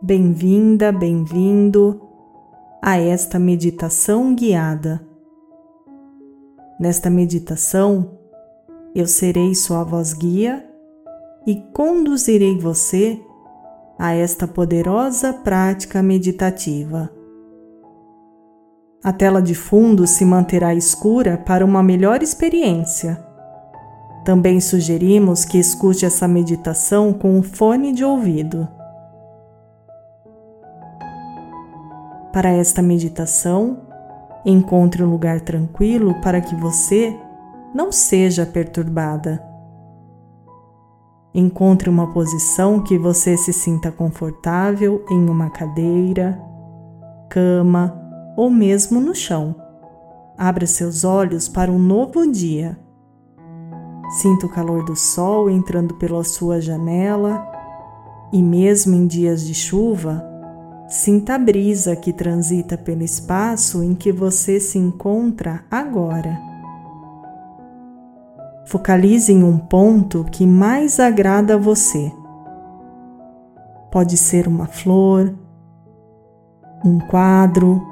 Bem-vinda, bem-vindo a esta meditação guiada. Nesta meditação, eu serei sua voz guia e conduzirei você a esta poderosa prática meditativa. A tela de fundo se manterá escura para uma melhor experiência. Também sugerimos que escute essa meditação com um fone de ouvido. Para esta meditação, encontre um lugar tranquilo para que você não seja perturbada. Encontre uma posição que você se sinta confortável em uma cadeira, cama ou mesmo no chão. Abra seus olhos para um novo dia. Sinta o calor do sol entrando pela sua janela e, mesmo em dias de chuva, sinta a brisa que transita pelo espaço em que você se encontra agora. Focalize em um ponto que mais agrada a você. Pode ser uma flor, um quadro,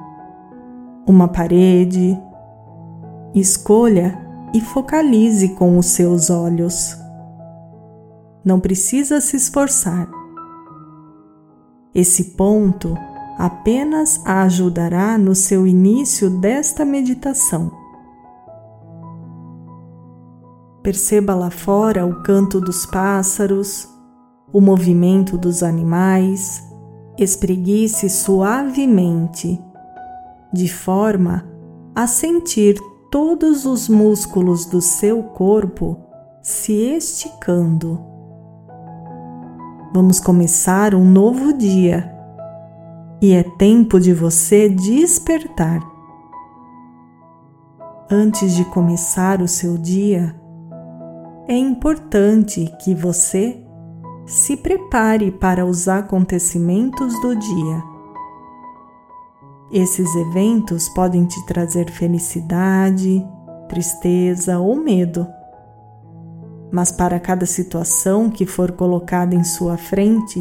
uma parede. Escolha e focalize com os seus olhos. Não precisa se esforçar. Esse ponto apenas a ajudará no seu início desta meditação. Perceba lá fora o canto dos pássaros, o movimento dos animais. Espreguice suavemente, de forma a sentir todos os músculos do seu corpo se esticando. Vamos começar um novo dia e é tempo de você despertar. Antes de começar o seu dia, é importante que você se prepare para os acontecimentos do dia. Esses eventos podem te trazer felicidade, tristeza ou medo. Mas para cada situação que for colocada em sua frente,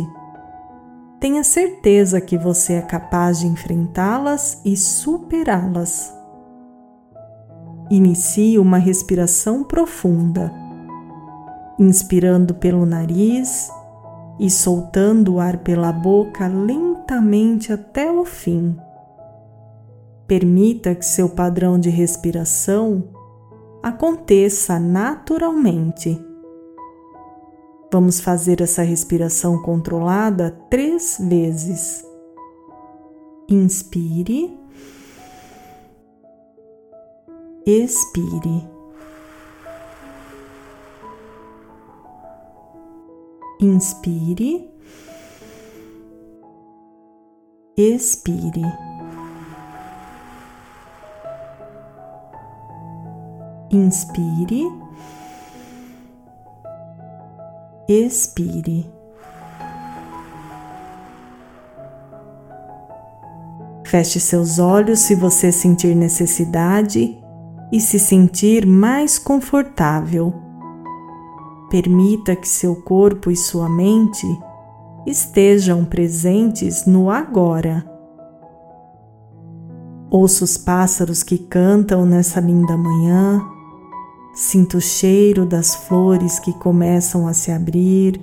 tenha certeza que você é capaz de enfrentá-las e superá-las. Inicie uma respiração profunda inspirando pelo nariz e soltando o ar pela boca lentamente até o fim. Permita que seu padrão de respiração aconteça naturalmente. Vamos fazer essa respiração controlada três vezes. Inspire, expire. Inspire, expire. Inspire, expire. Feche seus olhos se você sentir necessidade e se sentir mais confortável. Permita que seu corpo e sua mente estejam presentes no agora. Ouça os pássaros que cantam nessa linda manhã, sinta o cheiro das flores que começam a se abrir.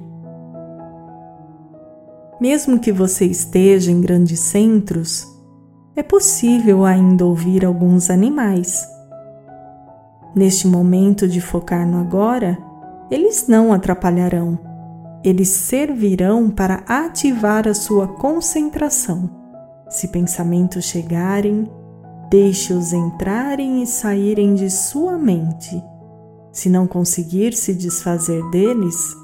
Mesmo que você esteja em grandes centros, é possível ainda ouvir alguns animais. Neste momento de focar no agora, eles não atrapalharão, eles servirão para ativar a sua concentração. Se pensamentos chegarem, deixe-os entrarem e saírem de sua mente. Se não conseguir se desfazer deles,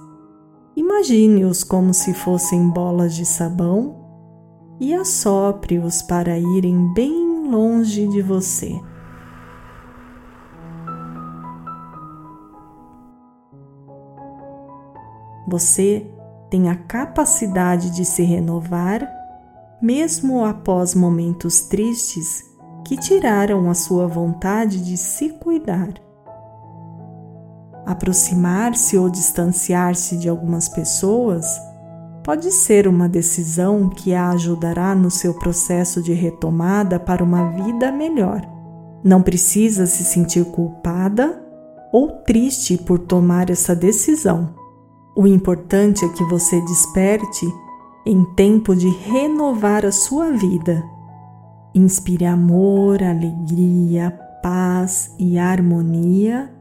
imagine-os como se fossem bolas de sabão e assopre-os para irem bem longe de você. Você tem a capacidade de se renovar, mesmo após momentos tristes que tiraram a sua vontade de se cuidar. Aproximar-se ou distanciar-se de algumas pessoas pode ser uma decisão que a ajudará no seu processo de retomada para uma vida melhor. Não precisa se sentir culpada ou triste por tomar essa decisão. O importante é que você desperte em tempo de renovar a sua vida. Inspire amor, alegria, paz e harmonia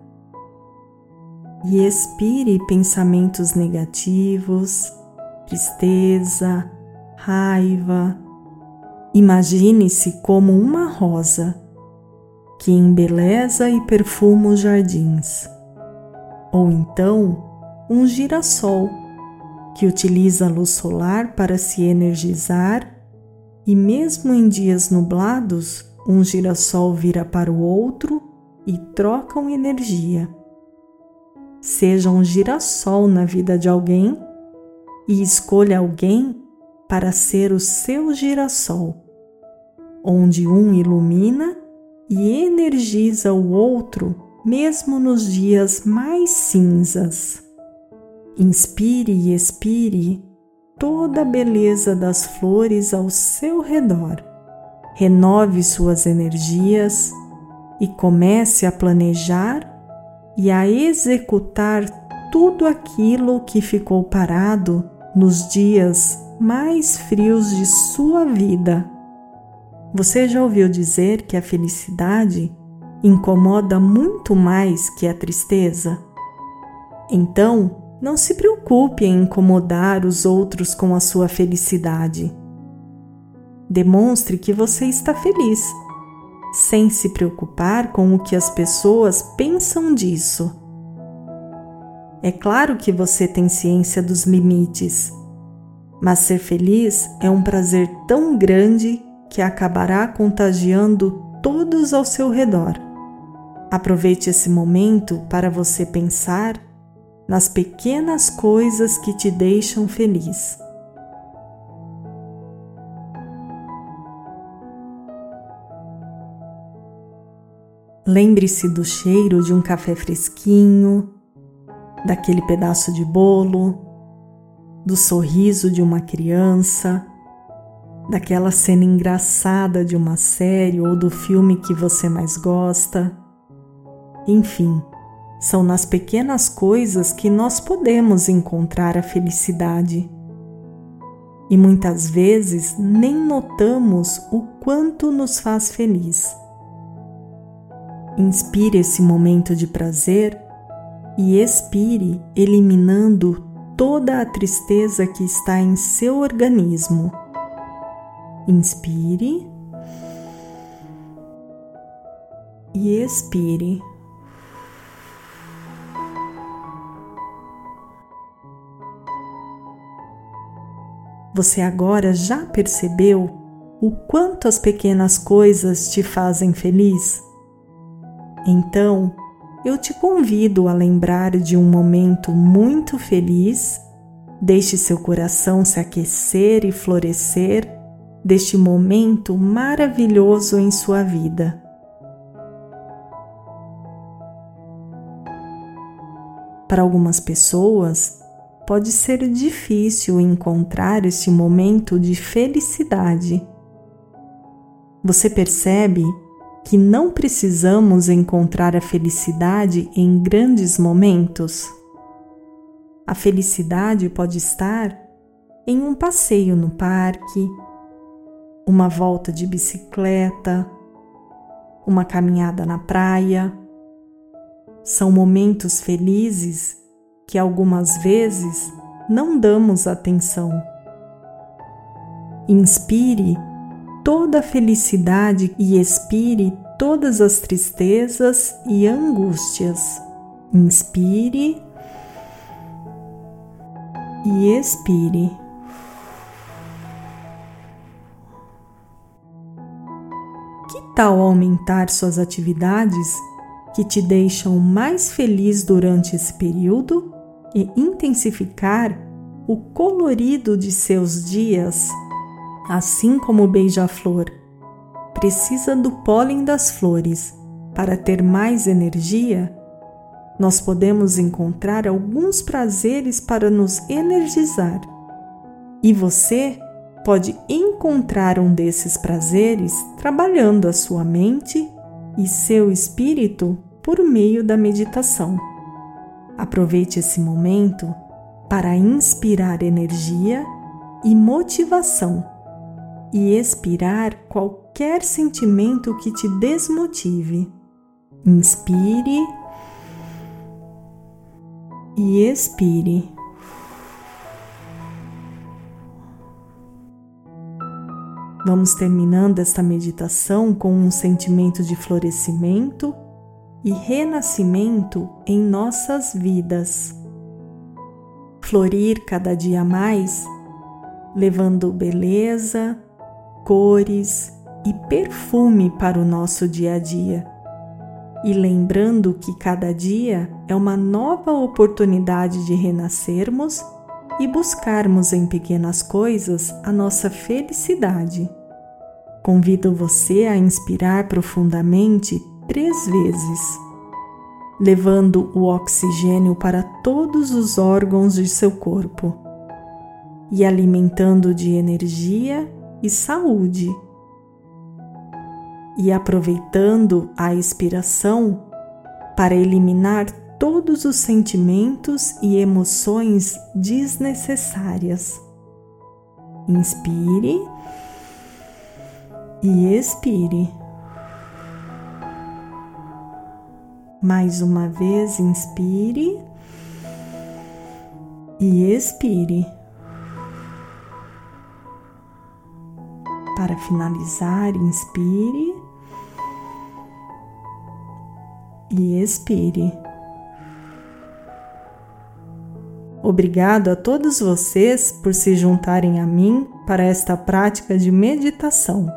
e expire pensamentos negativos, tristeza, raiva. Imagine-se como uma rosa que embeleza e perfuma os jardins, ou então um girassol que utiliza a luz solar para se energizar e, mesmo em dias nublados, um girassol vira para o outro e trocam energia. Seja um girassol na vida de alguém e escolha alguém para ser o seu girassol, onde um ilumina e energiza o outro, mesmo nos dias mais cinzas. Inspire e expire toda a beleza das flores ao seu redor. Renove suas energias e comece a planejar e a executar tudo aquilo que ficou parado nos dias mais frios de sua vida. Você já ouviu dizer que a felicidade incomoda muito mais que a tristeza? Então, não se preocupe em incomodar os outros com a sua felicidade. Demonstre que você está feliz, sem se preocupar com o que as pessoas pensam disso. É claro que você tem ciência dos limites, mas ser feliz é um prazer tão grande que acabará contagiando todos ao seu redor. Aproveite esse momento para você pensar nas pequenas coisas que te deixam feliz. Lembre-se do cheiro de um café fresquinho, daquele pedaço de bolo, do sorriso de uma criança, daquela cena engraçada de uma série ou do filme que você mais gosta. Enfim, são nas pequenas coisas que nós podemos encontrar a felicidade. E muitas vezes nem notamos o quanto nos faz feliz. Inspire esse momento de prazer e expire, eliminando toda a tristeza que está em seu organismo. Inspire e expire. Você agora já percebeu o quanto as pequenas coisas te fazem feliz? Então, eu te convido a lembrar de um momento muito feliz. Deixe seu coração se aquecer e florescer deste momento maravilhoso em sua vida. Para algumas pessoas, pode ser difícil encontrar esse momento de felicidade. Você percebe que não precisamos encontrar a felicidade em grandes momentos? A felicidade pode estar em um passeio no parque, uma volta de bicicleta, uma caminhada na praia. São momentos felizes que algumas vezes não damos atenção. Inspire toda a felicidade e expire todas as tristezas e angústias. Inspire e expire. Que tal aumentar suas atividades que te deixam mais feliz durante esse período? e intensificar o colorido de seus dias, assim como o beija-flor precisa do pólen das flores para ter mais energia, nós podemos encontrar alguns prazeres para nos energizar. E você pode encontrar um desses prazeres trabalhando a sua mente e seu espírito por meio da meditação. Aproveite esse momento para inspirar energia e motivação e expirar qualquer sentimento que te desmotive. Inspire e expire. Vamos terminando esta meditação com um sentimento de florescimento e renascimento em nossas vidas. Florir cada dia mais, levando beleza, cores e perfume para o nosso dia a dia. E lembrando que cada dia é uma nova oportunidade de renascermos e buscarmos em pequenas coisas a nossa felicidade. Convido você a inspirar profundamente três vezes, levando o oxigênio para todos os órgãos de seu corpo e alimentando de energia e saúde. E aproveitando a expiração para eliminar todos os sentimentos e emoções desnecessárias. Inspire e expire. Mais uma vez, inspire e expire. Para finalizar, inspire e expire. Obrigado a todos vocês por se juntarem a mim para esta prática de meditação.